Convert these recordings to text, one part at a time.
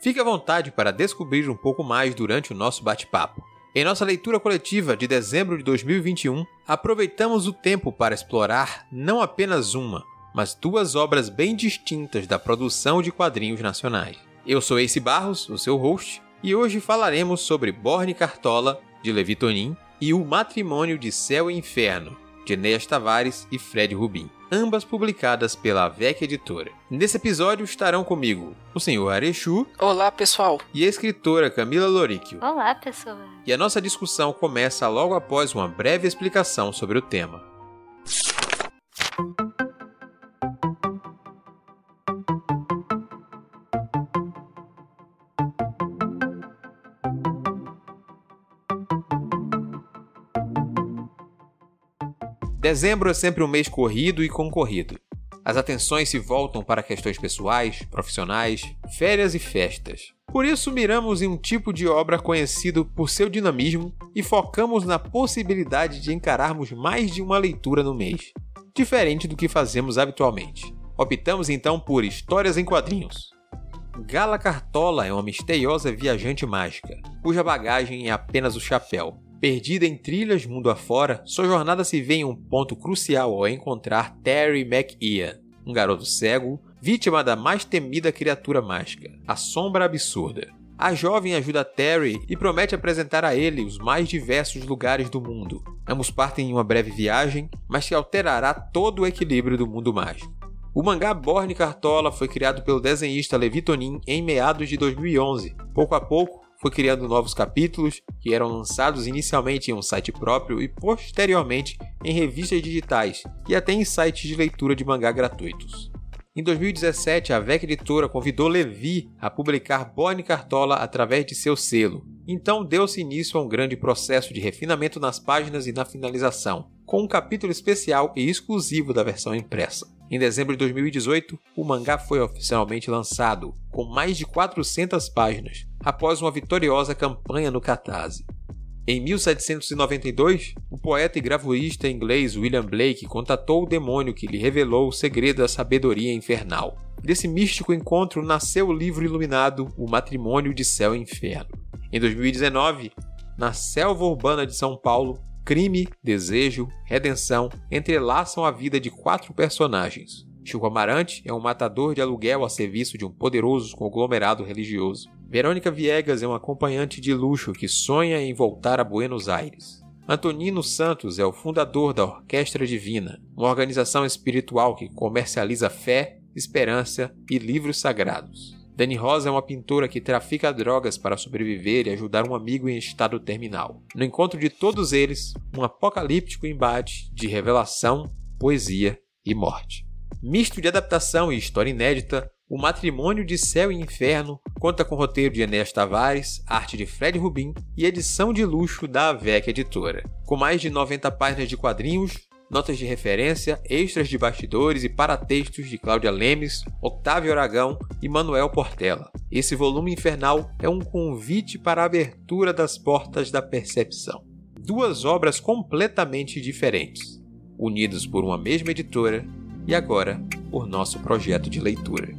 fique à vontade para descobrir um pouco mais durante o nosso bate-papo. Em nossa leitura coletiva de dezembro de 2021, aproveitamos o tempo para explorar não apenas uma, mas duas obras bem distintas da produção de quadrinhos nacionais. Eu sou Ace Barros, o seu host, e hoje falaremos sobre Borne Cartola, de Levi Tonin, e O Matrimônio de Céu e Inferno, de Enéas Tavares e Fred Rubin, ambas publicadas pela VEC Editora. Nesse episódio estarão comigo o senhor Arechu. Olá, pessoal. E a escritora Camila Loríquio. Olá, pessoal. E a nossa discussão começa logo após uma breve explicação sobre o tema. Dezembro é sempre um mês corrido e concorrido. As atenções se voltam para questões pessoais, profissionais, férias e festas. Por isso, miramos em um tipo de obra conhecido por seu dinamismo e focamos na possibilidade de encararmos mais de uma leitura no mês, diferente do que fazemos habitualmente. Optamos então por histórias em quadrinhos. Gala Cartola é uma misteriosa viajante mágica, cuja bagagem é apenas o chapéu, Perdida em trilhas mundo afora, sua jornada se vê em um ponto crucial ao encontrar Terry McIan, um garoto cego, vítima da mais temida criatura mágica, a Sombra Absurda. A jovem ajuda Terry e promete apresentar a ele os mais diversos lugares do mundo. Ambos partem em uma breve viagem, mas que alterará todo o equilíbrio do mundo mágico. O mangá Borne Cartola foi criado pelo desenhista Levi Tonin em meados de 2011. Pouco a pouco, foi criando novos capítulos que eram lançados inicialmente em um site próprio e posteriormente em revistas digitais e até em sites de leitura de mangá gratuitos. Em 2017, a VEC Editora convidou Levi a publicar Bonnie Cartola através de seu selo. Então deu-se início a um grande processo de refinamento nas páginas e na finalização, com um capítulo especial e exclusivo da versão impressa. Em dezembro de 2018, o mangá foi oficialmente lançado, com mais de 400 páginas, após uma vitoriosa campanha no Catarse. Em 1792, o poeta e gravurista inglês William Blake contatou o demônio que lhe revelou o segredo da sabedoria infernal. Desse místico encontro nasceu o livro iluminado O Matrimônio de Céu e Inferno. Em 2019, na selva urbana de São Paulo, crime, desejo, redenção entrelaçam a vida de quatro personagens. Chico Amarante é um matador de aluguel a serviço de um poderoso conglomerado religioso. Verônica Viegas é um acompanhante de luxo que sonha em voltar a Buenos Aires. Antonino Santos é o fundador da Orquestra Divina, uma organização espiritual que comercializa fé, esperança e livros sagrados. Dani Rosa é uma pintora que trafica drogas para sobreviver e ajudar um amigo em estado terminal. No encontro de todos eles, um apocalíptico embate de revelação, poesia e morte. Misto de adaptação e história inédita, o Matrimônio de Céu e Inferno conta com roteiro de Enéas Tavares, arte de Fred Rubin e edição de luxo da AVEC Editora. Com mais de 90 páginas de quadrinhos, notas de referência, extras de bastidores e paratextos de Cláudia Lemes, Octávio Aragão e Manuel Portela. Esse volume infernal é um convite para a abertura das portas da percepção. Duas obras completamente diferentes, unidas por uma mesma editora e agora por nosso projeto de leitura.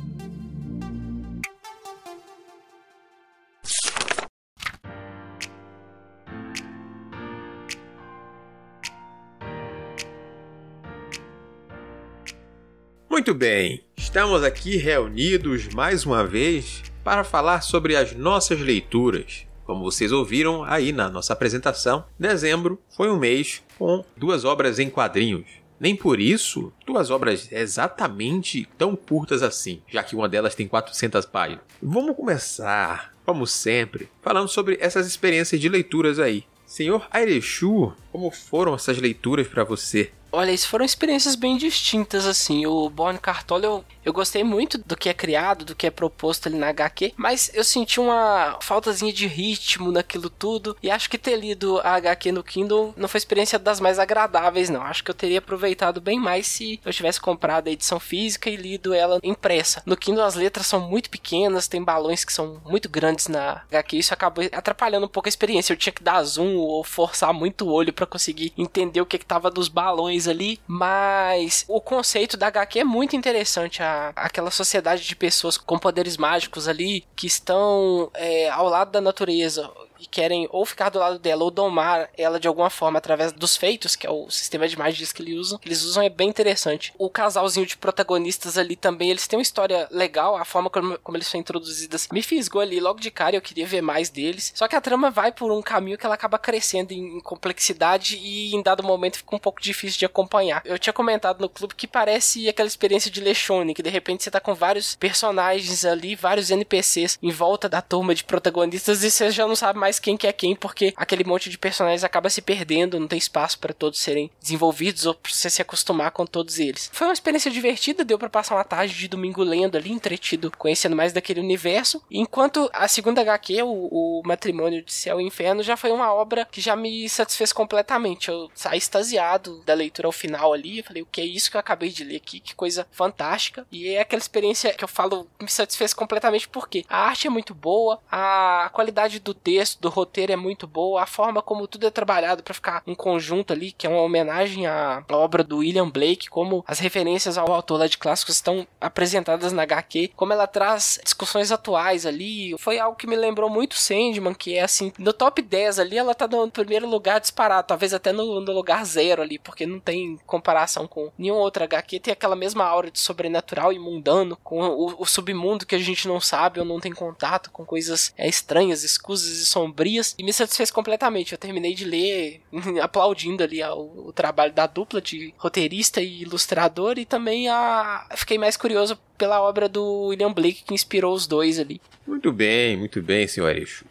Muito bem, estamos aqui reunidos mais uma vez para falar sobre as nossas leituras. Como vocês ouviram aí na nossa apresentação, dezembro foi um mês com duas obras em quadrinhos. Nem por isso duas obras exatamente tão curtas assim, já que uma delas tem 400 páginas. Vamos começar, como sempre, falando sobre essas experiências de leituras aí. Senhor Airechu, como foram essas leituras para você? Olha, isso foram experiências bem distintas, assim. O Born Cartola, eu, eu gostei muito do que é criado, do que é proposto ali na HQ, mas eu senti uma faltazinha de ritmo naquilo tudo, e acho que ter lido a HQ no Kindle não foi experiência das mais agradáveis, não. Acho que eu teria aproveitado bem mais se eu tivesse comprado a edição física e lido ela impressa. No Kindle as letras são muito pequenas, tem balões que são muito grandes na HQ, isso acabou atrapalhando um pouco a experiência. Eu tinha que dar zoom ou forçar muito o olho para conseguir entender o que, que tava dos balões ali, mas o conceito da HQ é muito interessante. A, aquela sociedade de pessoas com poderes mágicos ali que estão é, ao lado da natureza e querem ou ficar do lado dela ou domar ela de alguma forma através dos feitos, que é o sistema de magias que eles usam. Eles usam é bem interessante. O casalzinho de protagonistas ali também, eles têm uma história legal, a forma como, como eles são introduzidos me fisgou ali logo de cara, eu queria ver mais deles. Só que a trama vai por um caminho que ela acaba crescendo em, em complexidade e em dado momento fica um pouco difícil de acompanhar. Eu tinha comentado no clube que parece aquela experiência de Lechone, que de repente você tá com vários personagens ali, vários NPCs em volta da turma de protagonistas e você já não sabe mais mais quem que é quem, porque aquele monte de personagens acaba se perdendo, não tem espaço para todos serem desenvolvidos ou pra você se acostumar com todos eles. Foi uma experiência divertida, deu para passar uma tarde de domingo lendo ali, entretido, conhecendo mais daquele universo. Enquanto a segunda HQ, o, o Matrimônio de Céu e Inferno, já foi uma obra que já me satisfez completamente. Eu saí extasiado da leitura ao final ali, eu falei, o que é isso que eu acabei de ler aqui? Que coisa fantástica. E é aquela experiência que eu falo, me satisfez completamente porque a arte é muito boa, a qualidade do texto, do roteiro é muito boa, a forma como tudo é trabalhado para ficar um conjunto ali, que é uma homenagem à obra do William Blake, como as referências ao autor lá de clássicos estão apresentadas na HQ, como ela traz discussões atuais ali, foi algo que me lembrou muito Sandman, que é assim, no top 10 ali, ela tá no primeiro lugar disparado, talvez até no, no lugar zero ali, porque não tem comparação com nenhum outro HQ, tem aquela mesma aura de sobrenatural e mundano, com o, o submundo que a gente não sabe ou não tem contato, com coisas é, estranhas, escusas e sombrias sombrias e me satisfez completamente. Eu terminei de ler aplaudindo ali o, o trabalho da dupla de roteirista e ilustrador e também a fiquei mais curioso pela obra do William Blake que inspirou os dois ali. Muito bem, muito bem, senhor Exu.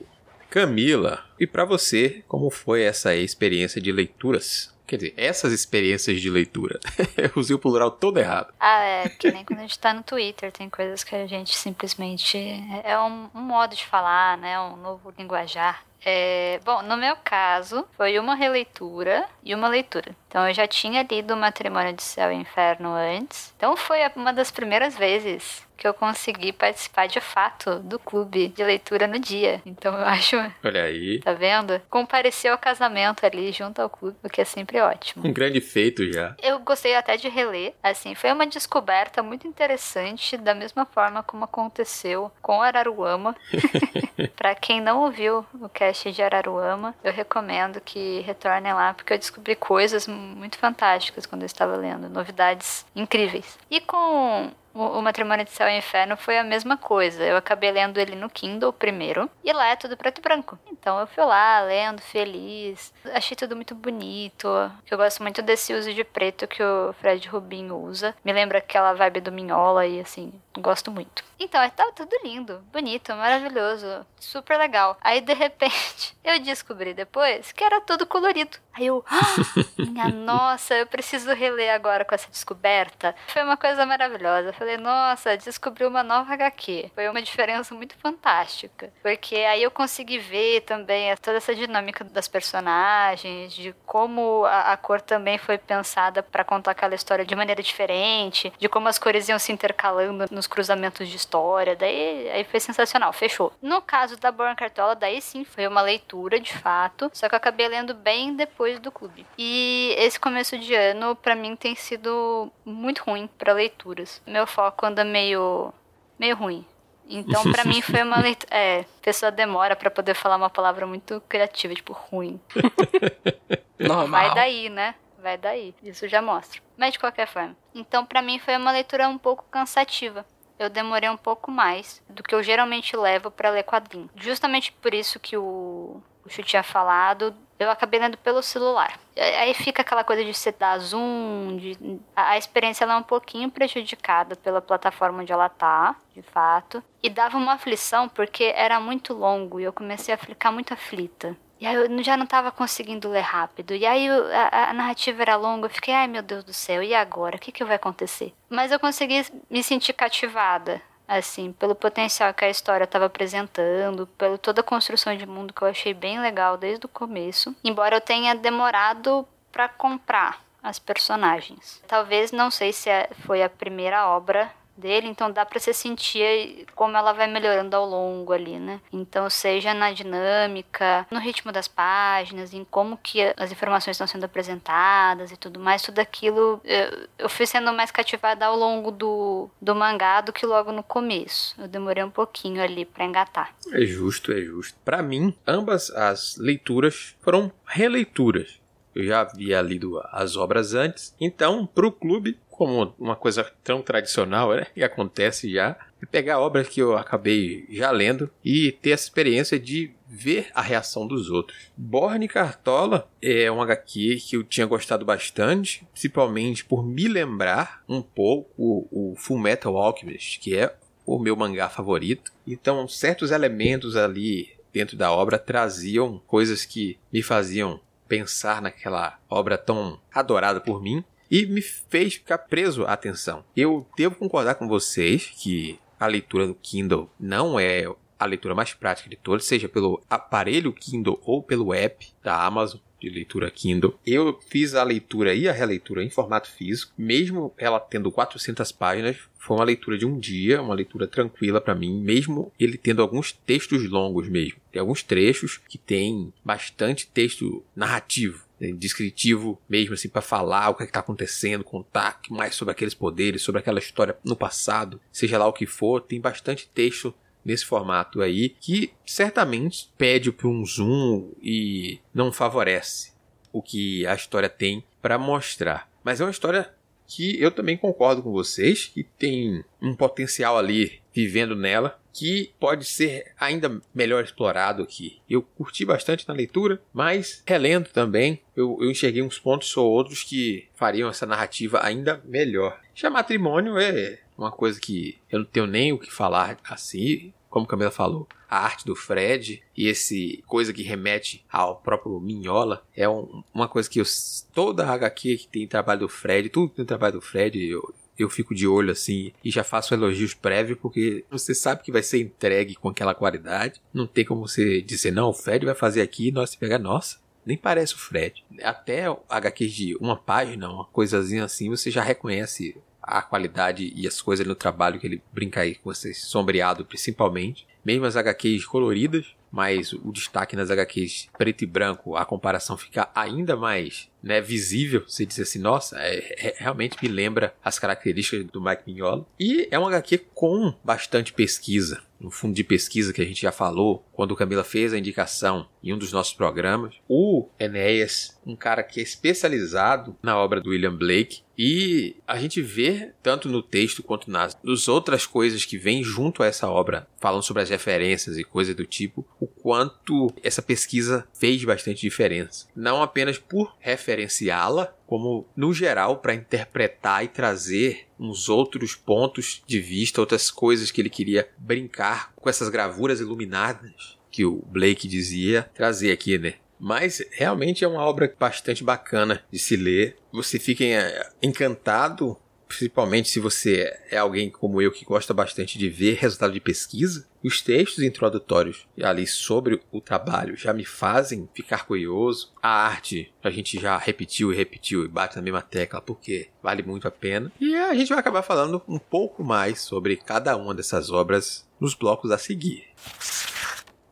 Camila, e para você, como foi essa experiência de leituras? Quer dizer, essas experiências de leitura. Eu usei o plural todo errado. Ah, é, que nem quando a gente tá no Twitter, tem coisas que a gente simplesmente. É um, um modo de falar, né? Um novo linguajar. É, bom, no meu caso, foi uma releitura e uma leitura. Então, eu já tinha lido Matrimônio de Céu e Inferno antes. Então, foi uma das primeiras vezes que eu consegui participar de fato do clube de leitura no dia. Então eu acho. Olha aí. Tá vendo? Compareceu ao casamento ali junto ao clube, o que é sempre ótimo. Um grande feito já. Eu gostei até de reler. Assim, foi uma descoberta muito interessante, da mesma forma como aconteceu com Araruama. para quem não ouviu o cast de Araruama, eu recomendo que retornem lá, porque eu descobri coisas muito fantásticas quando eu estava lendo, novidades incríveis. E com o, Matrimônio de Céu e Inferno foi a mesma coisa. Eu acabei lendo ele no Kindle primeiro, e lá é tudo preto e branco. Então eu fui lá, lendo, feliz. Achei tudo muito bonito. Eu gosto muito desse uso de preto que o Fred Rubin usa. Me lembra aquela vibe do Minhola e assim, gosto muito. Então, tá tudo lindo, bonito, maravilhoso, super legal. Aí de repente, eu descobri depois que era tudo colorido. Aí eu, ah, minha nossa, eu preciso reler agora com essa descoberta. Foi uma coisa maravilhosa. Falei, nossa, descobri uma nova HQ. Foi uma diferença muito fantástica. Porque aí eu consegui ver também toda essa dinâmica das personagens, de como a, a cor também foi pensada para contar aquela história de maneira diferente, de como as cores iam se intercalando nos cruzamentos de história. Daí aí foi sensacional, fechou. No caso da Born Cartola, daí sim foi uma leitura de fato, só que eu acabei lendo bem depois do clube. E esse começo de ano, para mim, tem sido muito ruim para leituras. Meu foco anda meio, meio ruim. Então, para mim, foi uma leitura. É, pessoa demora para poder falar uma palavra muito criativa, tipo, ruim. Normal. Vai daí, né? Vai daí. Isso já mostra. Mas de qualquer forma. Então, para mim, foi uma leitura um pouco cansativa. Eu demorei um pouco mais do que eu geralmente levo para ler quadrinho. Justamente por isso que o, o Chu tinha falado eu acabei lendo pelo celular. Aí fica aquela coisa de você dar zoom, de... a experiência ela é um pouquinho prejudicada pela plataforma onde ela tá, de fato. E dava uma aflição porque era muito longo e eu comecei a ficar muito aflita. E aí eu já não tava conseguindo ler rápido. E aí a, a narrativa era longa, eu fiquei, ai meu Deus do céu, e agora? O que, que vai acontecer? Mas eu consegui me sentir cativada assim, pelo potencial que a história estava apresentando, pela toda a construção de mundo que eu achei bem legal desde o começo. Embora eu tenha demorado para comprar as personagens. Talvez não sei se é, foi a primeira obra dele, então dá para você sentir como ela vai melhorando ao longo ali, né? Então, seja na dinâmica, no ritmo das páginas, em como que as informações estão sendo apresentadas e tudo mais, tudo aquilo eu, eu fui sendo mais cativada ao longo do, do mangá do que logo no começo. Eu demorei um pouquinho ali para engatar. É justo, é justo. Para mim, ambas as leituras foram releituras. Eu já havia lido as obras antes, então pro clube como uma coisa tão tradicional, né? E acontece já. É pegar obras que eu acabei já lendo e ter essa experiência de ver a reação dos outros. Borne Cartola é um HQ que eu tinha gostado bastante, principalmente por me lembrar um pouco o Full Metal Alchemist, que é o meu mangá favorito. Então, certos elementos ali dentro da obra traziam coisas que me faziam pensar naquela obra tão adorada por mim e me fez ficar preso à atenção. Eu devo concordar com vocês que a leitura do Kindle não é a leitura mais prática de todas, seja pelo aparelho Kindle ou pelo app da Amazon de leitura Kindle. Eu fiz a leitura e a releitura em formato físico, mesmo ela tendo 400 páginas, foi uma leitura de um dia, uma leitura tranquila para mim, mesmo ele tendo alguns textos longos mesmo. Tem alguns trechos que tem bastante texto narrativo descritivo mesmo assim para falar o que é está acontecendo, contar mais sobre aqueles poderes, sobre aquela história no passado, seja lá o que for, tem bastante texto nesse formato aí que certamente pede para um zoom e não favorece o que a história tem para mostrar. Mas é uma história que eu também concordo com vocês que tem um potencial ali vivendo nela que pode ser ainda melhor explorado aqui. Eu curti bastante na leitura, mas relendo também, eu, eu enxerguei uns pontos ou outros que fariam essa narrativa ainda melhor. Já matrimônio é uma coisa que eu não tenho nem o que falar assim, como Camila falou, a arte do Fred e esse coisa que remete ao próprio Minhola é um, uma coisa que eu, toda a HQ que tem trabalho do Fred, tudo que tem trabalho do Fred, eu, eu fico de olho assim e já faço elogios prévios porque você sabe que vai ser entregue com aquela qualidade. Não tem como você dizer, não, o Fred vai fazer aqui e nós pegar, nossa, nem parece o Fred. Até HQ de uma página, uma coisazinha assim, você já reconhece a qualidade e as coisas no trabalho que ele brinca aí com vocês, sombreado principalmente. Mesmo as HQs coloridas, mas o destaque nas HQs preto e branco, a comparação fica ainda mais né, visível. Você diz assim, nossa, é, é, realmente me lembra as características do Mike Mignola. E é um HQ com bastante pesquisa. No fundo de pesquisa que a gente já falou, quando o Camila fez a indicação em um dos nossos programas, o Enéas, um cara que é especializado na obra do William Blake, e a gente vê, tanto no texto quanto nas, nas outras coisas que vêm junto a essa obra, falando sobre as referências e coisas do tipo, o quanto essa pesquisa fez bastante diferença. Não apenas por referenciá-la, como no geral para interpretar e trazer uns outros pontos de vista, outras coisas que ele queria brincar com essas gravuras iluminadas que o Blake dizia trazer aqui, né? Mas realmente é uma obra bastante bacana de se ler. Você fica eh, encantado principalmente se você é alguém como eu que gosta bastante de ver resultado de pesquisa, os textos introdutórios ali sobre o trabalho já me fazem ficar curioso. A arte a gente já repetiu e repetiu e bate na mesma tecla porque vale muito a pena. E a gente vai acabar falando um pouco mais sobre cada uma dessas obras nos blocos a seguir.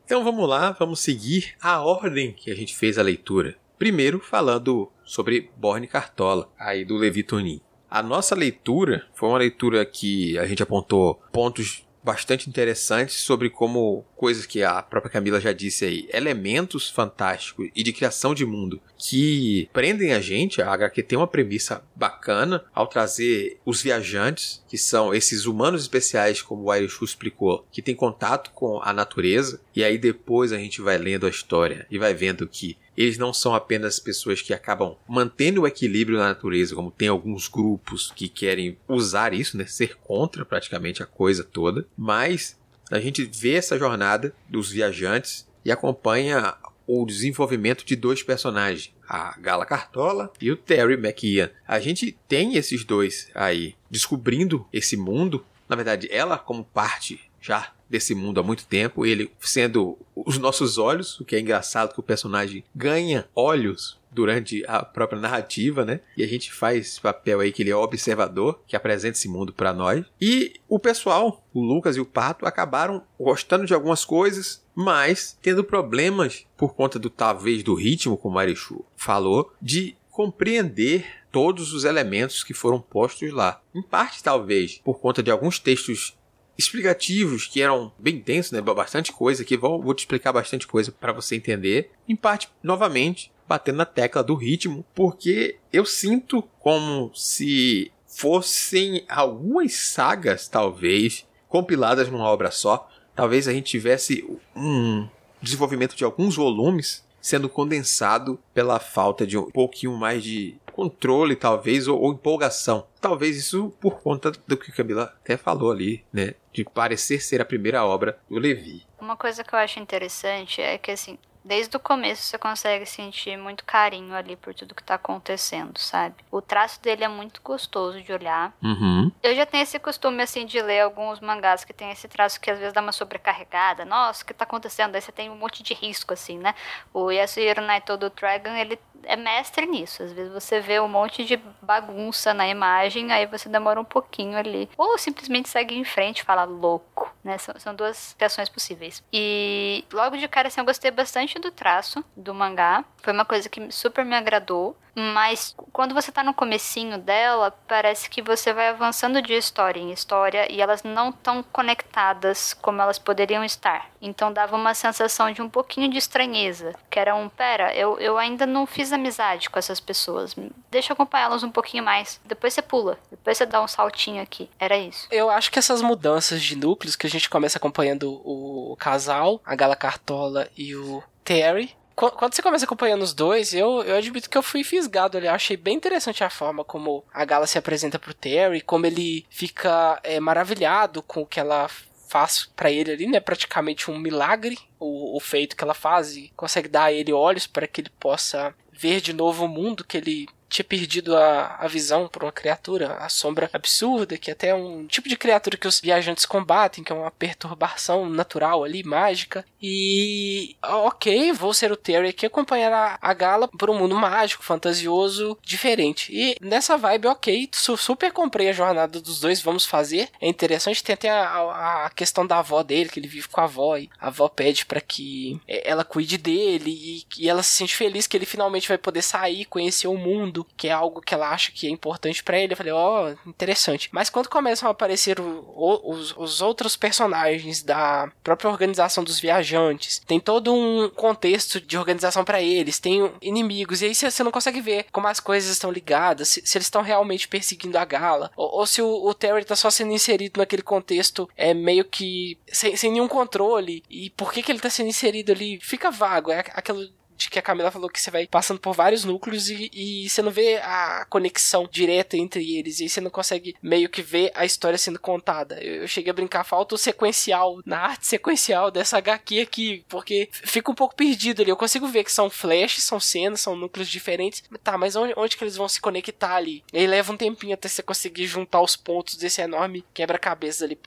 Então vamos lá, vamos seguir a ordem que a gente fez a leitura. Primeiro falando sobre Borne Cartola, aí do Levi Tonin. A nossa leitura foi uma leitura que a gente apontou pontos bastante interessantes sobre como coisas que a própria Camila já disse aí, elementos fantásticos e de criação de mundo que prendem a gente. A HQ tem uma premissa bacana ao trazer os viajantes, que são esses humanos especiais, como o Irish explicou, que tem contato com a natureza, e aí depois a gente vai lendo a história e vai vendo que eles não são apenas pessoas que acabam mantendo o equilíbrio na natureza, como tem alguns grupos que querem usar isso, né, ser contra praticamente a coisa toda, mas a gente vê essa jornada dos viajantes e acompanha o desenvolvimento de dois personagens, a Gala Cartola e o Terry McIan. A gente tem esses dois aí descobrindo esse mundo. Na verdade, ela como parte já desse mundo há muito tempo, ele sendo os nossos olhos, o que é engraçado que o personagem ganha olhos durante a própria narrativa, né? E a gente faz esse papel aí que ele é observador, que apresenta esse mundo para nós. E o pessoal, o Lucas e o Pato, acabaram gostando de algumas coisas, mas tendo problemas por conta do talvez do ritmo, como a Arichu falou, de compreender todos os elementos que foram postos lá. Em parte, talvez, por conta de alguns textos explicativos que eram bem densos, né? Bastante coisa que vou, vou te explicar bastante coisa para você entender. Em parte, novamente, batendo na tecla do ritmo, porque eu sinto como se fossem algumas sagas, talvez, compiladas numa obra só. Talvez a gente tivesse um desenvolvimento de alguns volumes sendo condensado pela falta de um pouquinho mais de controle, talvez, ou, ou, empolgação. Talvez isso por conta do que Camila até falou ali, né? De parecer ser a primeira obra do Levi. Uma coisa que eu acho interessante é que, assim, desde o começo você consegue sentir muito carinho ali por tudo que tá acontecendo, sabe? O traço dele é muito gostoso de olhar. Uhum. Eu já tenho esse costume, assim, de ler alguns mangás que tem esse traço que às vezes dá uma sobrecarregada. Nossa, o que tá acontecendo? Aí você tem um monte de risco, assim, né? O Yasuhiro Naito do Dragon, ele é mestre nisso. Às vezes você vê um monte de bagunça na imagem, aí você demora um pouquinho ali. Ou simplesmente segue em frente e fala louco, né? São, são duas reações possíveis. E logo de cara, assim, eu gostei bastante do traço do mangá. Foi uma coisa que super me agradou. Mas quando você tá no comecinho dela, parece que você vai avançando de história em história e elas não estão conectadas como elas poderiam estar. Então dava uma sensação de um pouquinho de estranheza. Que era um, pera, eu, eu ainda não fiz amizade com essas pessoas. Deixa eu acompanhá-las um pouquinho mais. Depois você pula. Depois você dá um saltinho aqui. Era isso. Eu acho que essas mudanças de núcleos que a gente começa acompanhando o casal, a Gala Cartola e o Terry, quando você começa acompanhando os dois, eu, eu admito que eu fui fisgado ali. Eu achei bem interessante a forma como a Gala se apresenta pro Terry, como ele fica é, maravilhado com o que ela faz para ele ali, né? Praticamente um milagre o, o feito que ela faz e consegue dar a ele olhos para que ele possa ver de novo o mundo que ele tinha perdido a, a visão por uma criatura, a sombra absurda, que é até um tipo de criatura que os viajantes combatem, que é uma perturbação natural ali, mágica. E ok, vou ser o Terry aqui acompanhar a, a Gala por um mundo mágico, fantasioso, diferente. E nessa vibe, ok, super comprei a jornada dos dois, vamos fazer. É interessante, tem até a, a questão da avó dele, que ele vive com a avó, e a avó pede para que ela cuide dele, e, e ela se sente feliz que ele finalmente vai poder sair, conhecer o mundo que é algo que ela acha que é importante para ele. Eu falei, ó, oh, interessante. Mas quando começam a aparecer o, o, os, os outros personagens da própria organização dos viajantes, tem todo um contexto de organização para eles, tem inimigos, e aí você não consegue ver como as coisas estão ligadas, se, se eles estão realmente perseguindo a Gala, ou, ou se o, o, Terry tá só sendo inserido naquele contexto é meio que sem, sem nenhum controle, e por que, que ele tá sendo inserido ali fica vago, é aquilo de que a Camila falou que você vai passando por vários núcleos e, e você não vê a conexão direta entre eles, e você não consegue meio que ver a história sendo contada. Eu, eu cheguei a brincar, falta o sequencial, na arte sequencial dessa HQ aqui, porque fica um pouco perdido ali. Eu consigo ver que são flashes, são cenas, são núcleos diferentes. Tá, mas onde, onde que eles vão se conectar ali? E aí leva um tempinho até você conseguir juntar os pontos desse enorme quebra-cabeça ali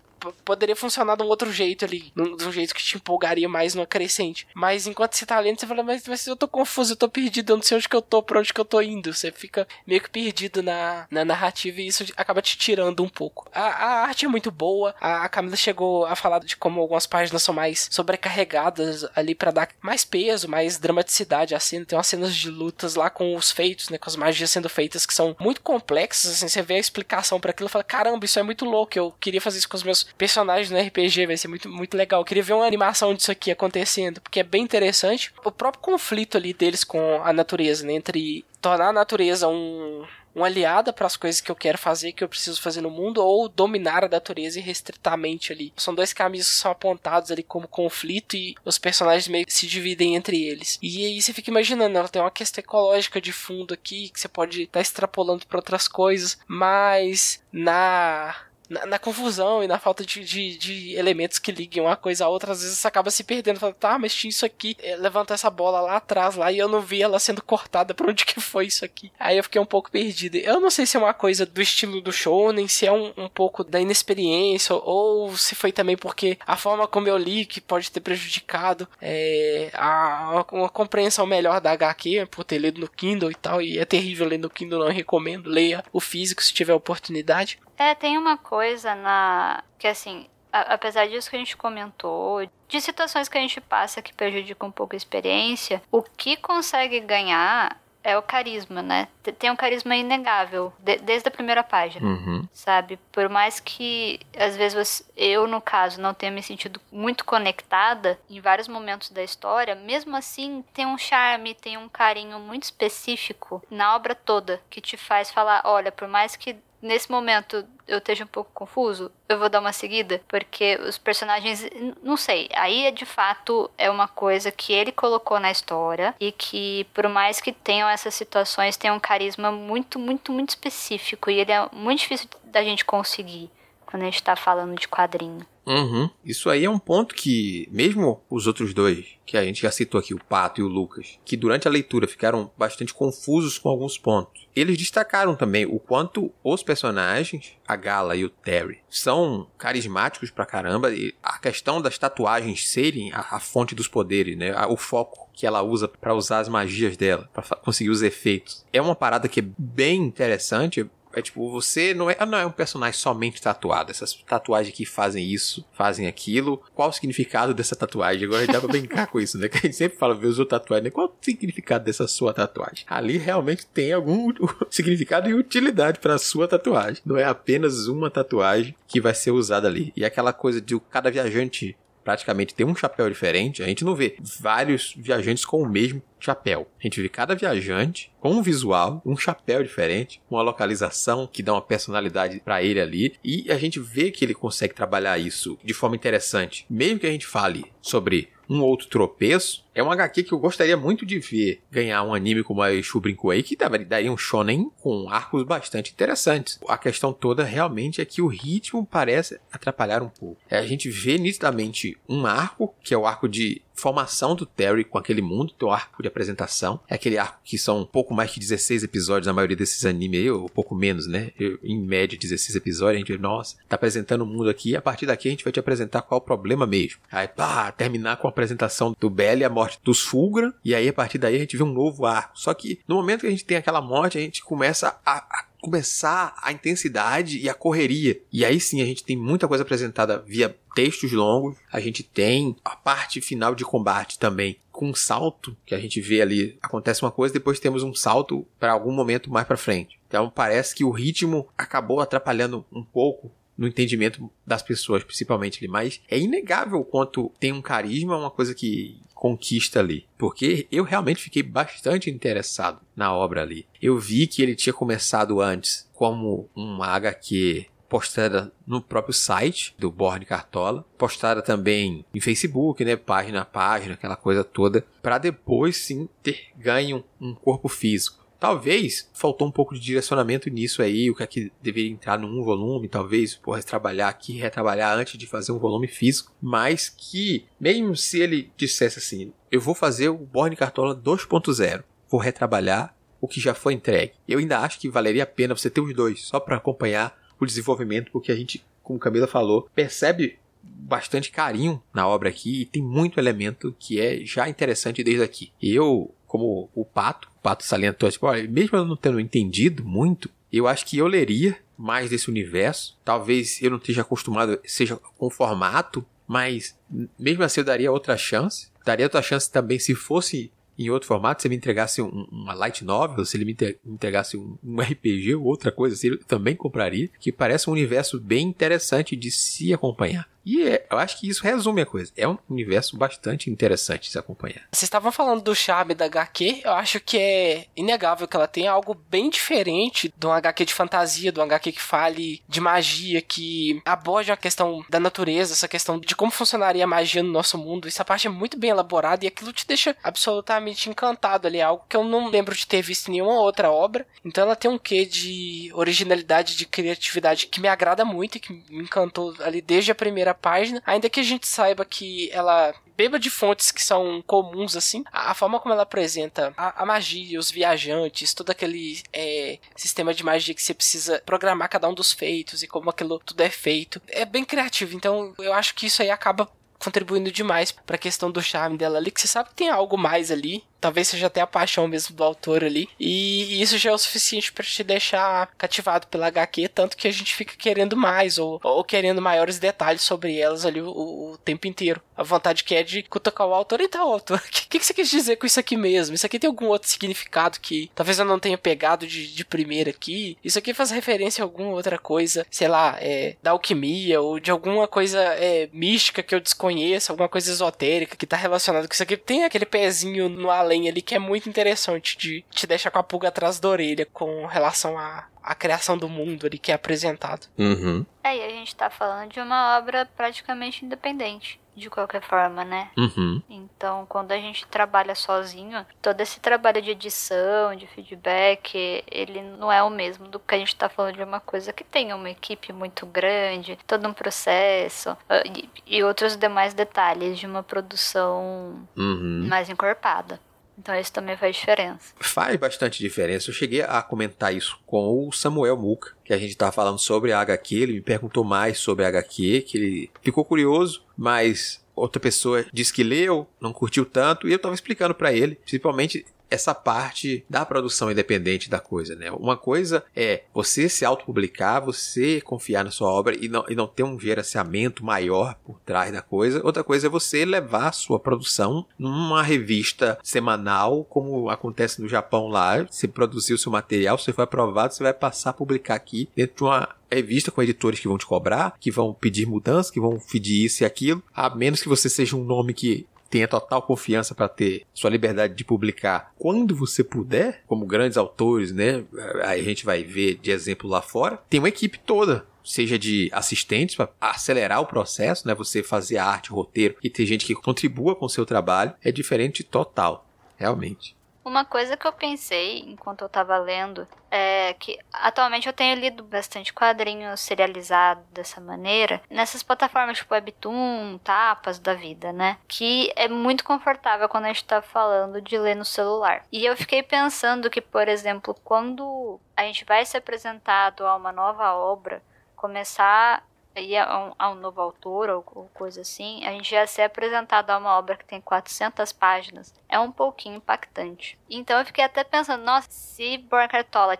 poderia funcionar de um outro jeito ali, de um jeito que te empolgaria mais numa crescente. Mas enquanto você tá lendo, você fala, mas, mas eu tô confuso, eu tô perdido, eu não sei onde que eu tô, pra onde que eu tô indo. Você fica meio que perdido na, na narrativa e isso acaba te tirando um pouco. A, a arte é muito boa, a, a Camila chegou a falar de como algumas páginas são mais sobrecarregadas ali para dar mais peso, mais dramaticidade à cena. Tem umas cenas de lutas lá com os feitos, né, com as magias sendo feitas que são muito complexas, assim, você vê a explicação para aquilo e fala, caramba, isso é muito louco, eu queria fazer isso com os meus personagens no RPG, vai ser muito, muito legal. Eu queria ver uma animação disso aqui acontecendo, porque é bem interessante. O próprio conflito ali deles com a natureza, né? Entre tornar a natureza um, uma aliada para as coisas que eu quero fazer, que eu preciso fazer no mundo, ou dominar a natureza irrestritamente ali. São dois caminhos que são apontados ali como conflito e os personagens meio que se dividem entre eles. E aí você fica imaginando, ela tem uma questão ecológica de fundo aqui que você pode estar tá extrapolando para outras coisas, mas na na, na confusão e na falta de, de, de, elementos que liguem uma coisa a outra, às vezes você acaba se perdendo. Fala, tá, mas tinha isso aqui. É, levanta essa bola lá atrás, lá, e eu não vi ela sendo cortada. Pra onde que foi isso aqui? Aí eu fiquei um pouco perdido. Eu não sei se é uma coisa do estilo do show, nem se é um, um pouco da inexperiência, ou se foi também porque a forma como eu li que pode ter prejudicado é, a, uma compreensão melhor da HQ, por ter lido no Kindle e tal. E é terrível ler no Kindle, não recomendo. Leia o físico se tiver oportunidade. É, tem uma coisa na. que assim, a, apesar disso que a gente comentou, de situações que a gente passa que prejudicam um pouco a experiência, o que consegue ganhar é o carisma, né? Tem um carisma inegável, de, desde a primeira página, uhum. sabe? Por mais que, às vezes, eu, no caso, não tenha me sentido muito conectada em vários momentos da história, mesmo assim, tem um charme, tem um carinho muito específico na obra toda, que te faz falar, olha, por mais que nesse momento eu esteja um pouco confuso, eu vou dar uma seguida, porque os personagens, não sei, aí é de fato é uma coisa que ele colocou na história e que por mais que tenham essas situações, tem um carisma muito, muito, muito específico e ele é muito difícil da gente conseguir quando a gente tá falando de quadrinho. Uhum. Isso aí é um ponto que, mesmo os outros dois, que a gente já citou aqui, o Pato e o Lucas, que durante a leitura ficaram bastante confusos com alguns pontos, eles destacaram também o quanto os personagens, a Gala e o Terry, são carismáticos pra caramba, e a questão das tatuagens serem a, a fonte dos poderes, né? O foco que ela usa para usar as magias dela, para conseguir os efeitos. É uma parada que é bem interessante, é tipo, você não é, não é um personagem somente tatuado. Essas tatuagens que fazem isso, fazem aquilo. Qual o significado dessa tatuagem? Agora dá pra brincar com isso, né? Que a gente sempre fala, vê os tatuagens, né? Qual o significado dessa sua tatuagem? Ali realmente tem algum significado e utilidade para sua tatuagem. Não é apenas uma tatuagem que vai ser usada ali. E aquela coisa de cada viajante praticamente tem um chapéu diferente, a gente não vê vários viajantes com o mesmo chapéu. A gente vê cada viajante com um visual, um chapéu diferente, uma localização que dá uma personalidade para ele ali, e a gente vê que ele consegue trabalhar isso de forma interessante. Mesmo que a gente fale sobre um outro tropeço, é um HQ que eu gostaria muito de ver ganhar um anime como a Exu brincou aí, que daria um shonen com arcos bastante interessantes. A questão toda realmente é que o ritmo parece atrapalhar um pouco. É, a gente vê nitidamente um arco, que é o arco de formação do Terry com aquele mundo, teu arco de apresentação. É aquele arco que são um pouco mais que 16 episódios na maioria desses animes aí, ou pouco menos, né? Eu, em média, 16 episódios, a gente, nossa, tá apresentando o mundo aqui, e a partir daqui a gente vai te apresentar qual é o problema mesmo. Aí, pá, terminar com a apresentação do Belle e a morte dos Fulgran, e aí a partir daí a gente vê um novo arco. Só que no momento que a gente tem aquela morte, a gente começa a, a começar a intensidade e a correria. E aí sim a gente tem muita coisa apresentada via textos longos, a gente tem a parte final de combate também com um salto que a gente vê ali, acontece uma coisa, depois temos um salto para algum momento mais para frente. Então parece que o ritmo acabou atrapalhando um pouco no entendimento das pessoas, principalmente ali, mas é inegável o quanto tem um carisma, uma coisa que conquista ali. Porque eu realmente fiquei bastante interessado na obra ali. Eu vi que ele tinha começado antes como uma HQ postada no próprio site do Borne Cartola, postada também em Facebook, né, página a página, aquela coisa toda, para depois sim ter ganho um corpo físico. Talvez faltou um pouco de direcionamento nisso aí, o que é que deveria entrar num volume, talvez, por trabalhar aqui, retrabalhar antes de fazer um volume físico, mas que, mesmo se ele dissesse assim, eu vou fazer o Borne Cartola 2.0, vou retrabalhar o que já foi entregue. Eu ainda acho que valeria a pena você ter os dois, só para acompanhar o desenvolvimento, porque a gente, como Camila falou, percebe bastante carinho na obra aqui e tem muito elemento que é já interessante desde aqui. Eu como o Pato, o Pato salientou, tipo, olha, mesmo eu não tendo entendido muito, eu acho que eu leria mais desse universo. Talvez eu não esteja acostumado, seja com o formato, mas mesmo assim eu daria outra chance. Daria outra chance também se fosse em outro formato, se ele me entregasse um, uma light novel, se ele me entregasse um, um, RPG ou outra coisa, assim, eu também compraria, que parece um universo bem interessante de se acompanhar. E é, eu acho que isso resume a coisa. É um universo bastante interessante de se acompanhar. Vocês estavam falando do charme da HQ, eu acho que é inegável que ela tem algo bem diferente de um HQ de fantasia, de um HQ que fale de magia, que aborde a questão da natureza, essa questão de como funcionaria a magia no nosso mundo. Essa parte é muito bem elaborada e aquilo te deixa absolutamente encantado ali, algo que eu não lembro de ter visto em nenhuma outra obra. Então ela tem um quê de originalidade, de criatividade que me agrada muito e que me encantou ali desde a primeira página, ainda que a gente saiba que ela beba de fontes que são comuns, assim, a, a forma como ela apresenta a, a, magia, os viajantes, todo aquele é, sistema de magia que você precisa programar cada um dos feitos e como aquilo tudo é feito, é bem criativo. Então eu acho que isso aí acaba contribuindo demais para a questão do charme dela ali, que você sabe que tem algo mais ali Talvez seja até a paixão mesmo do autor ali. E isso já é o suficiente para te deixar cativado pela HQ, tanto que a gente fica querendo mais, ou, ou querendo maiores detalhes sobre elas ali o, o, tempo inteiro. A vontade que é de cutucar o autor. Então, autor, o que, que, você quis dizer com isso aqui mesmo? Isso aqui tem algum outro significado que talvez eu não tenha pegado de, de primeira aqui? Isso aqui faz referência a alguma outra coisa, sei lá, é, da alquimia, ou de alguma coisa é, mística que eu desconheço, alguma coisa esotérica que tá relacionada com isso aqui. Tem aquele pezinho no além além ali que é muito interessante de te deixar com a pulga atrás da orelha com relação à, à criação do mundo ali que é apresentado. Uhum. É, e a gente tá falando de uma obra praticamente independente de qualquer forma, né? Uhum. Então, quando a gente trabalha sozinho, todo esse trabalho de edição, de feedback, ele não é o mesmo do que a gente tá falando de uma coisa que tem uma equipe muito grande, todo um processo ah, e, e outros demais detalhes de uma produção uhum. mais encorpada. Então isso também faz diferença. Faz bastante diferença. Eu cheguei a comentar isso com o Samuel Muka, que a gente estava falando sobre a HQ. Ele me perguntou mais sobre a HQ, que ele ficou curioso, mas outra pessoa disse que leu, não curtiu tanto, e eu estava explicando para ele, principalmente essa parte da produção independente da coisa, né? Uma coisa é você se autopublicar, você confiar na sua obra e não, e não ter um gerenciamento maior por trás da coisa. Outra coisa é você levar a sua produção numa revista semanal, como acontece no Japão lá. Você produziu seu material, você foi aprovado, você vai passar a publicar aqui dentro de uma revista com editores que vão te cobrar, que vão pedir mudanças, que vão pedir isso e aquilo, a menos que você seja um nome que tenha total confiança para ter sua liberdade de publicar quando você puder, como grandes autores, né? A gente vai ver de exemplo lá fora. Tem uma equipe toda seja de assistentes para acelerar o processo, né? Você fazer arte, roteiro e ter gente que contribua com o seu trabalho é diferente total, realmente. Uma coisa que eu pensei enquanto eu tava lendo é que atualmente eu tenho lido bastante quadrinhos serializados dessa maneira, nessas plataformas tipo Webtoon, Tapas da vida, né? Que é muito confortável quando a gente tá falando de ler no celular. E eu fiquei pensando que, por exemplo, quando a gente vai ser apresentado a uma nova obra, começar ir a um, a um novo autor ou, ou, coisa assim, a gente já ser apresentado a uma obra que tem 400 páginas é um pouquinho impactante. Então eu fiquei até pensando, nossa, se Born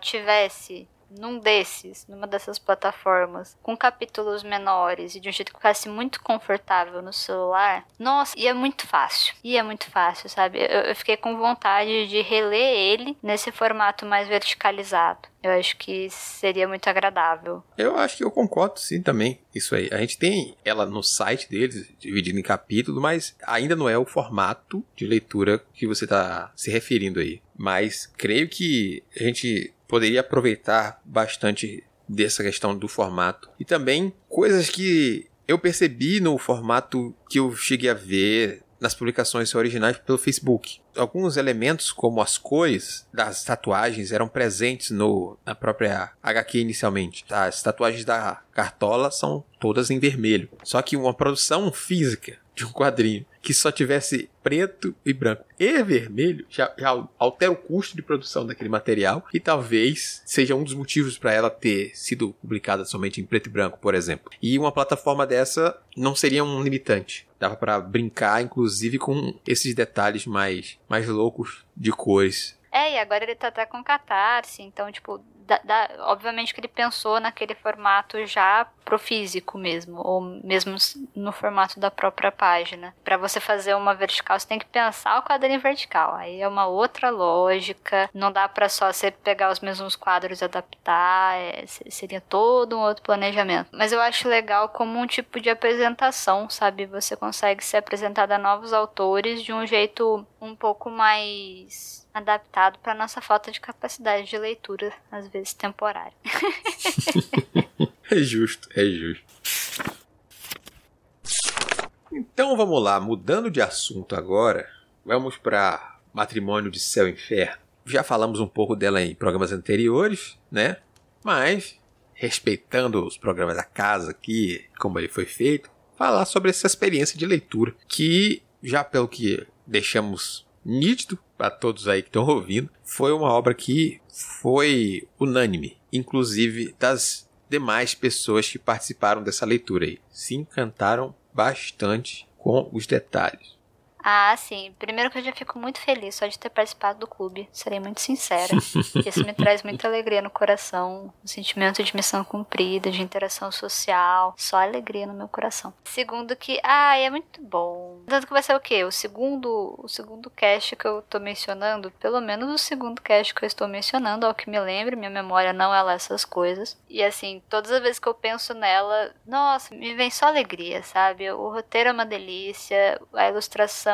tivesse num desses, numa dessas plataformas, com capítulos menores e de um jeito que ficasse muito confortável no celular, nossa, ia muito fácil. Ia muito fácil, sabe? Eu, eu fiquei com vontade de reler ele nesse formato mais verticalizado. Eu acho que seria muito agradável. Eu acho que eu concordo sim também. Isso aí. A gente tem ela no site deles, dividido em capítulos, mas ainda não é o formato de leitura que você está se referindo aí. Mas creio que a gente poderia aproveitar bastante dessa questão do formato. E também coisas que eu percebi no formato que eu cheguei a ver nas publicações originais pelo Facebook. Alguns elementos, como as cores das tatuagens, eram presentes no, na própria HQ inicialmente. As tatuagens da Cartola são todas em vermelho. Só que uma produção física de um quadrinho que só tivesse preto e branco e vermelho já, já, altera o custo de produção daquele material e talvez seja um dos motivos para ela ter sido publicada somente em preto e branco, por exemplo. E uma plataforma dessa não seria um limitante. Dava para brincar, inclusive, com esses detalhes mais, mais loucos de cores. É, e agora ele tá até com catarse, então, tipo, Da, da, obviamente que ele pensou naquele formato já pro físico mesmo, ou mesmo no formato da própria página. Para você fazer uma vertical, você tem que pensar o quadrinho vertical. Aí é uma outra lógica. Não dá para só você pegar os mesmos quadros e adaptar. É, seria todo um outro planejamento. Mas eu acho legal como um tipo de apresentação, sabe? Você consegue ser apresentado a novos autores de um jeito um pouco mais adaptado para nossa falta de capacidade de leitura, às vezes temporária. é justo, é justo. Então vamos lá, mudando de assunto agora, vamos para Matrimônio de Céu e Inferno. Já falamos um pouco dela em programas anteriores, né? Mas, respeitando os programas da casa aqui, como ele foi feito, falar sobre essa experiência de leitura, que já pelo que deixamos nítido para todos aí que estão ouvindo, foi uma obra que foi unânime, inclusive das demais pessoas que participaram dessa leitura aí. Se encantaram bastante com os detalhes. Ah, sim. Primeiro que eu já fico muito feliz só de ter participado do clube. Serei muito sincera. Isso me traz muita alegria no coração. Um sentimento de missão cumprida, de interação social. Só alegria no meu coração. Segundo que, ah, é muito bom. Tanto que vai ser o quê? O segundo, o segundo cast que eu tô mencionando, pelo menos o segundo cast que eu estou mencionando, ao que me lembro, minha memória não é lá essas coisas. E assim, todas as vezes que eu penso nela, nossa, me vem só alegria, sabe? O roteiro é uma delícia, a ilustração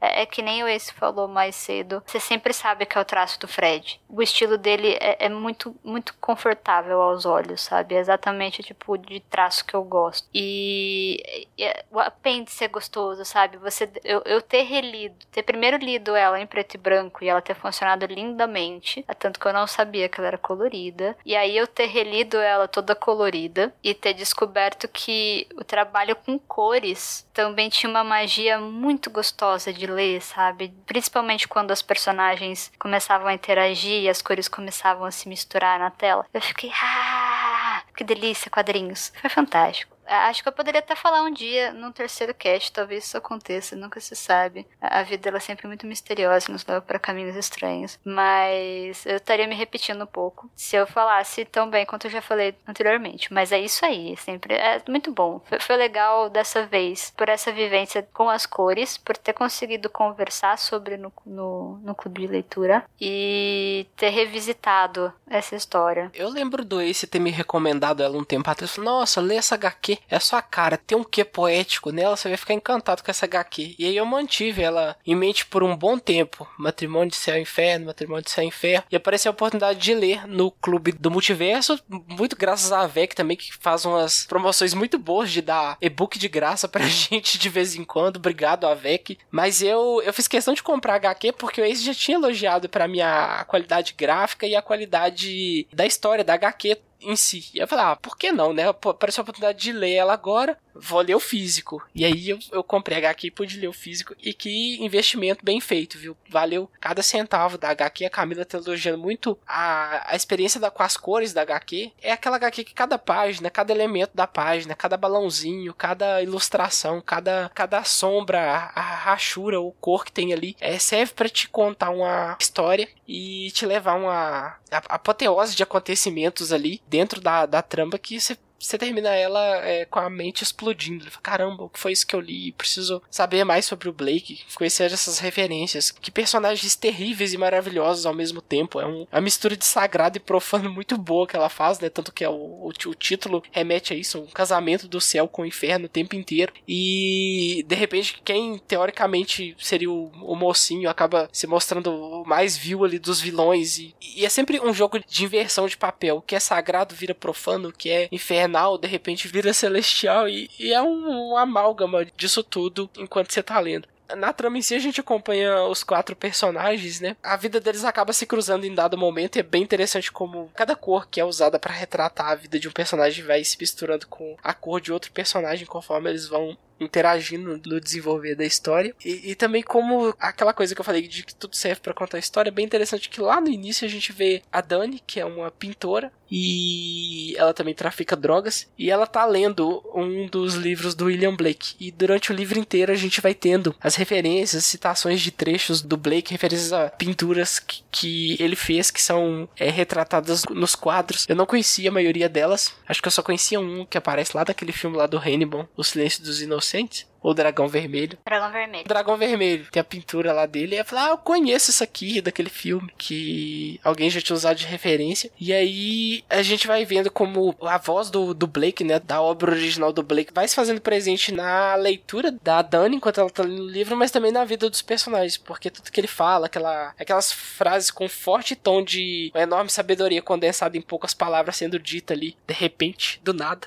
é, é, que nem o Ace falou mais cedo. Você sempre sabe que é o traço do Fred. O estilo dele é, é muito, muito confortável aos olhos, sabe? É exatamente o tipo de traço que eu gosto. E, e o apêndice é gostoso, sabe? Você, eu, eu ter relido, ter primeiro lido ela em preto e branco e ela ter funcionado lindamente, tanto que eu não sabia que ela era colorida. E aí eu ter relido ela toda colorida e ter descoberto que o trabalho com cores também tinha uma magia muito gostosa gostosa de ler, sabe? Principalmente quando as personagens começavam a interagir e as cores começavam a se misturar na tela. Eu fiquei, ah, que delícia, quadrinhos. Foi fantástico. Acho que eu poderia até falar um dia num terceiro cast, talvez isso aconteça, nunca se sabe. A vida ela é sempre muito misteriosa, nos leva para caminhos estranhos. Mas eu estaria me repetindo um pouco se eu falasse tão bem quanto eu já falei anteriormente. Mas é isso aí, sempre é muito bom. Foi, foi legal dessa vez por essa vivência com as cores, por ter conseguido conversar sobre no, no, no clube de leitura e ter revisitado essa história. Eu lembro do Ace ter me recomendado ela um tempo atrás. Nossa, lê essa HQ é sua cara, tem um quê poético nela, você vai ficar encantado com essa HQ. E aí eu mantive ela em mente por um bom tempo. Matrimônio de Céu e Inferno, Matrimônio de Céu e Inferno. E apareceu a oportunidade de ler no Clube do Multiverso, muito graças à VEC também, que faz umas promoções muito boas de dar e-book de graça pra gente de vez em quando. Obrigado, AVEC. Mas eu, eu fiz questão de comprar HQ porque o Ace já tinha elogiado para mim a qualidade gráfica e a qualidade da história da HQ em si. E eu falei, ah, por que não, né? Apareceu a oportunidade de ler ela agora vou ler o físico. E aí eu, eu comprei a HQ e pude ler o físico. E que investimento bem feito, viu? Valeu cada centavo da HQ. A Camila tá elogiando muito a, a experiência da, com as cores da HQ. É aquela HQ que cada página, cada elemento da página, cada balãozinho, cada ilustração, cada, cada sombra, a, a rachura, o cor que tem ali, é, serve para te contar uma história e te levar uma a, apoteose de acontecimentos ali dentro da, da trama que você você termina ela é, com a mente explodindo. Fala, Caramba, o que foi isso que eu li? Preciso saber mais sobre o Blake, conhecer essas referências. Que personagens terríveis e maravilhosos ao mesmo tempo. É um, uma mistura de sagrado e profano muito boa que ela faz, né? Tanto que é o, o, o título remete a isso, um casamento do céu com o inferno o tempo inteiro. E de repente, quem teoricamente seria o, o mocinho acaba se mostrando o mais vil ali dos vilões. E, e é sempre um jogo de inversão de papel. O que é sagrado vira profano, o que é inferno infernal, de repente vira celestial e, e é um, um amálgama disso tudo enquanto você tá lendo na trama em si a gente acompanha os quatro personagens, né? A vida deles acaba se cruzando em dado momento e é bem interessante como cada cor que é usada para retratar a vida de um personagem vai se misturando com a cor de outro personagem conforme eles vão interagindo no desenvolver da história. E, e, também como aquela coisa que eu falei de que tudo serve para contar a história, é bem interessante que lá no início a gente vê a Dani, que é uma pintora, e ela também trafica drogas e ela tá lendo um dos livros do William Blake e durante o livro inteiro a gente vai tendo as referências, citações de trechos do Blake, referências a pinturas que, que ele fez que são é, retratadas nos quadros. Eu não conhecia a maioria delas, acho que eu só conhecia um que aparece lá daquele filme lá do Hannibal, O Silêncio dos Inocentes recente ou Dragão Vermelho. Dragão Vermelho. Dragão Vermelho. Tem a pintura lá dele. E eu falei, ah, eu conheço isso aqui daquele filme que alguém já tinha usado de referência. E aí a gente vai vendo como a voz do, do Blake, né, da obra original do Blake, vai se fazendo presente na leitura da Dani enquanto ela tá lendo o livro, mas também na vida dos personagens, porque tudo que ele fala, aquela, aquelas frases com forte tom de uma enorme sabedoria condensada em poucas palavras sendo dita ali, de repente, do nada.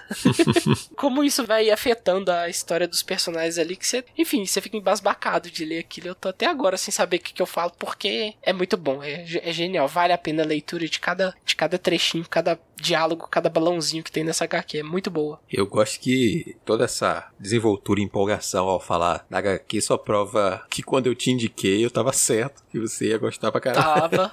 como isso vai afetando a história dos personagens ali que você, enfim, você fica embasbacado de ler aquilo. Eu tô até agora sem saber o que, que eu falo, porque é muito bom, é, é genial, vale a pena a leitura de cada, de cada trechinho, cada diálogo, cada balãozinho que tem nessa HQ, é muito boa. Eu gosto que toda essa desenvoltura e empolgação ao falar da HQ só prova que quando eu te indiquei eu tava certo, que você ia gostar pra caralho. Tava.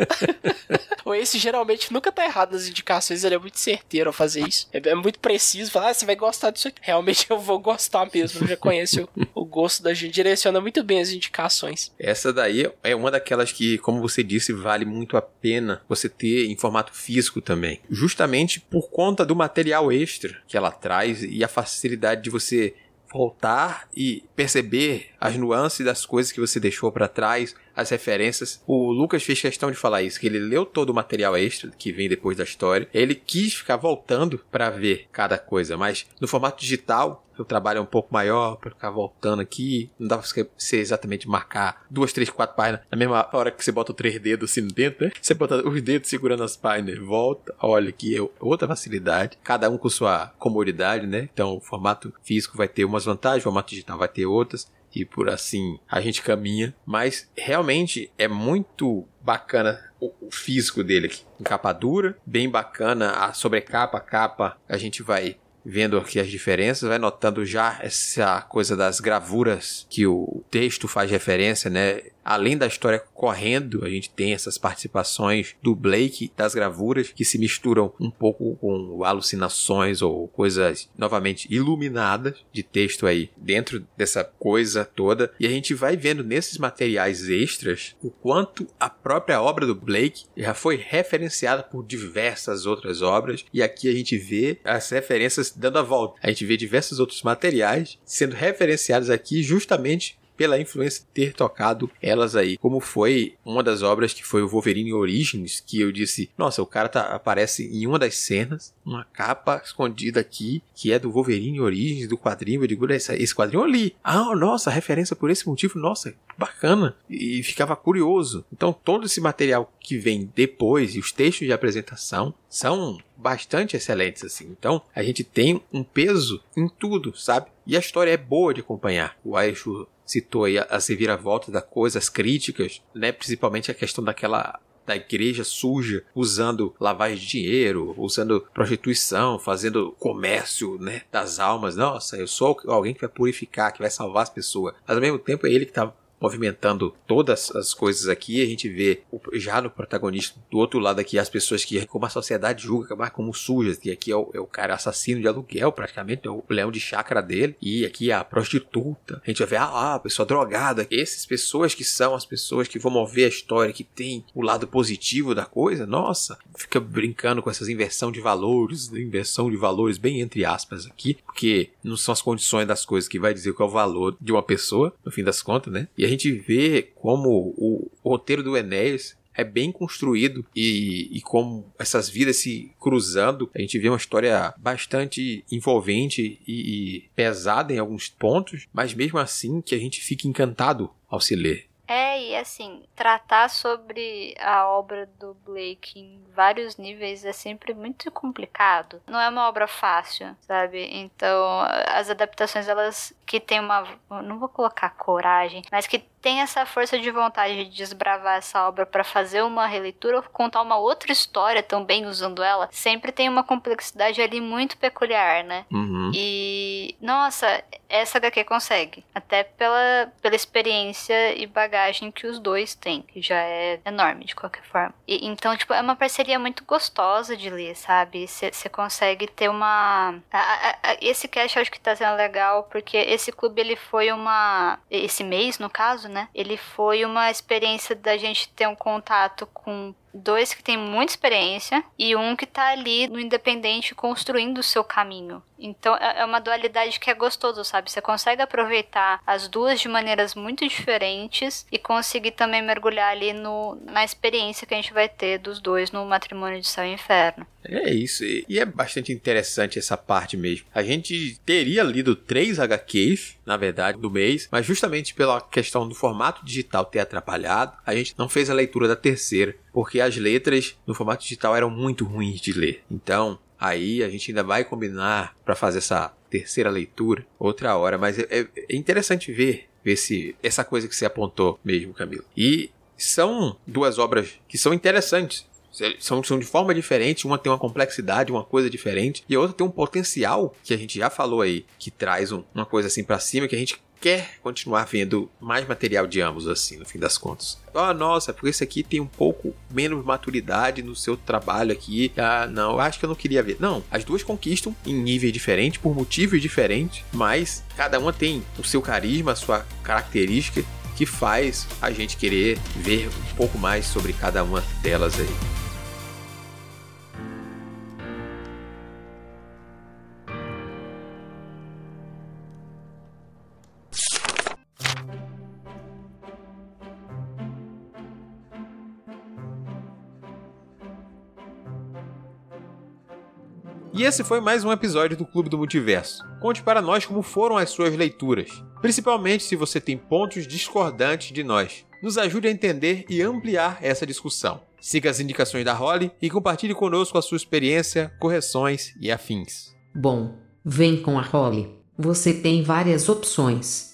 o Ace geralmente nunca tá errado nas indicações, ele é muito certeiro ao fazer isso. É, é muito preciso, falar, ah, você vai gostar disso aqui. Realmente eu vou gostar mesmo, eu já conheço o, gosto da gente, direciona muito bem as indicações. Essa daí é uma daquelas que, como você disse, vale muito a pena você ter em formato físico também. Justamente por conta do material extra que ela traz e a facilidade de você voltar e perceber as nuances das coisas que você deixou para trás, as referências. O Lucas fez questão de falar isso, que ele leu todo o material extra que vem depois da história. Ele quis ficar voltando para ver cada coisa, mas no formato digital o trabalho é um pouco maior para ficar voltando aqui. Não dá pra você exatamente marcar duas, três, quatro páginas na mesma hora que você bota o três dedos assim dentro, né? Você bota os dedos segurando as páginas, volta, olha aqui, é outra facilidade. Cada um com sua comodidade, né? Então o formato físico vai ter umas vantagens, o formato digital vai ter outras e por assim a gente caminha. Mas realmente é muito bacana o, físico dele aqui. Capa dura, bem bacana. A sobrecapa, a capa, a gente vai vendo aqui as diferenças, vai notando já essa coisa das gravuras que o texto faz referência, né? Além da história correndo, a gente tem essas participações do Blake das gravuras que se misturam um pouco com alucinações ou coisas novamente iluminadas de texto aí dentro dessa coisa toda. E a gente vai vendo nesses materiais extras o quanto a própria obra do Blake já foi referenciada por diversas outras obras. E aqui a gente vê as referências dando a volta. A gente vê diversos outros materiais sendo referenciados aqui justamente pela influência ter tocado elas aí, como foi uma das obras que foi o Wolverine Origins, que eu disse, nossa, o cara tá, aparece em uma das cenas, uma capa escondida aqui, que é do Wolverine Origins, do quadrinho, eu digo, esse, esse quadrinho ali, ah, nossa, referência por esse motivo, nossa, bacana, e ficava curioso. Então todo esse material que vem depois e os textos de apresentação são bastante excelentes assim. Então, a gente tem um peso em tudo, sabe? E a história é boa de acompanhar. O Aishu citou aí as reviravoltas da coisa, as críticas, né? Principalmente a questão daquela da igreja suja, usando lavagem de dinheiro, usando prostituição, fazendo comércio, né, das almas. Nossa, eu sou alguém que vai purificar, que vai salvar as pessoas. Mas ao mesmo tempo é ele que está movimentando todas as coisas aqui. A gente vê já no protagonista do outro lado aqui as pessoas que, como a sociedade julga mais como sujas, que aqui é o, é o, cara assassino de aluguel, praticamente, é o leão de chácara dele, e aqui é a prostituta. A gente vai ver, ah, a pessoa drogada. Essas pessoas que são as pessoas que vão mover a história, que tem o lado positivo da coisa, nossa, fica brincando com essas inversão de valores, inversão de valores bem entre aspas aqui, porque não são as condições das coisas que vai dizer qual é o valor de uma pessoa, no fim das contas, né? E a gente vê como o, o roteiro do Enéas é bem construído e, e como essas vidas se cruzando, a gente vê uma história bastante envolvente e, e pesada em alguns pontos, mas mesmo assim que a gente fica encantado ao se ler. É, e assim, tratar sobre a obra do Blake em vários níveis é sempre muito complicado. Não é uma obra fácil, sabe? Então, as adaptações, elas que tem uma. Não vou colocar coragem, mas que tem essa força de vontade de desbravar essa obra para fazer uma releitura ou contar uma outra história também usando ela, sempre tem uma complexidade ali muito peculiar, né? Uhum. E, nossa, essa HQ consegue. Até pela, pela experiência e bagagem que os dois têm, que já é enorme de qualquer forma. E, então, tipo, é uma parceria muito gostosa de ler, sabe? Você consegue ter uma. A, a, a, esse cast eu acho que tá sendo legal, porque esse clube ele foi uma. Esse mês, no caso, né? Ele foi uma experiência da gente ter um contato com dois que têm muita experiência e um que tá ali no independente construindo o seu caminho. Então é, é uma dualidade que é gostoso, sabe? Você consegue aproveitar as duas de maneiras muito diferentes e conseguir também mergulhar ali no, na experiência que a gente vai ter dos dois no matrimônio de céu e inferno. É isso, e é bastante interessante essa parte mesmo. A gente teria lido três HQs, na verdade, do mês, mas justamente pela questão do formato digital ter atrapalhado, a gente não fez a leitura da terceira, porque as letras no formato digital eram muito ruins de ler. Então, aí a gente ainda vai combinar para fazer essa terceira leitura outra hora, mas é, é interessante ver, ver se essa coisa que você apontou mesmo, Camilo. E são duas obras que são interessantes são, são de forma diferente, uma tem uma complexidade, uma coisa diferente, e a outra tem um potencial, que a gente já falou aí, que traz um, uma coisa assim para cima, que a gente quer continuar vendo mais material de ambos, assim, no fim das contas. Ah, oh, nossa, porque esse aqui tem um pouco menos maturidade no seu trabalho aqui. Ah, não, acho que eu não queria ver. Não, as duas conquistam em níveis diferentes, por motivos diferentes, mas cada uma tem o seu carisma, a sua característica que faz a gente querer ver um pouco mais sobre cada uma delas aí. E esse foi mais um episódio do Clube do Multiverso. Conte para nós como foram as suas leituras, principalmente se você tem pontos discordantes de nós. Nos ajude a entender e ampliar essa discussão. Siga as indicações da Holly e compartilhe conosco a sua experiência, correções e afins. Bom, vem com a Holly. Você tem várias opções.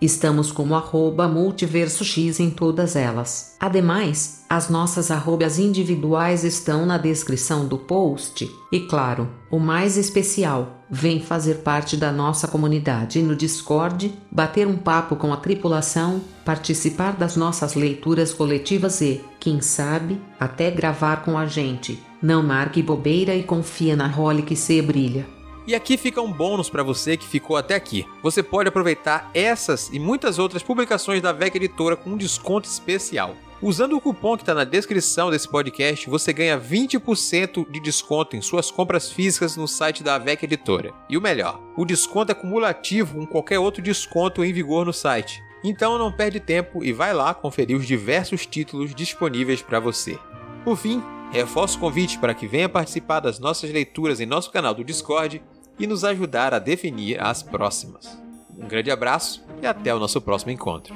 Estamos como arroba multiversox em todas elas. Ademais, as nossas arrobas individuais estão na descrição do post. E claro, o mais especial, vem fazer parte da nossa comunidade no Discord, bater um papo com a tripulação, participar das nossas leituras coletivas e, quem sabe, até gravar com a gente. Não marque bobeira e confia na role que se brilha. E aqui fica um bônus para você que ficou até aqui. Você pode aproveitar essas e muitas outras publicações da VEC Editora com um desconto especial. Usando o cupom que está na descrição desse podcast, você ganha 20% de desconto em suas compras físicas no site da VEC Editora. E o melhor, o desconto é cumulativo com qualquer outro desconto em vigor no site. Então não perde tempo e vai lá conferir os diversos títulos disponíveis para você. Por fim, reforço o convite para que venha participar das nossas leituras em nosso canal do Discord e nos ajudar a definir as próximas. Um grande abraço e até o nosso próximo encontro.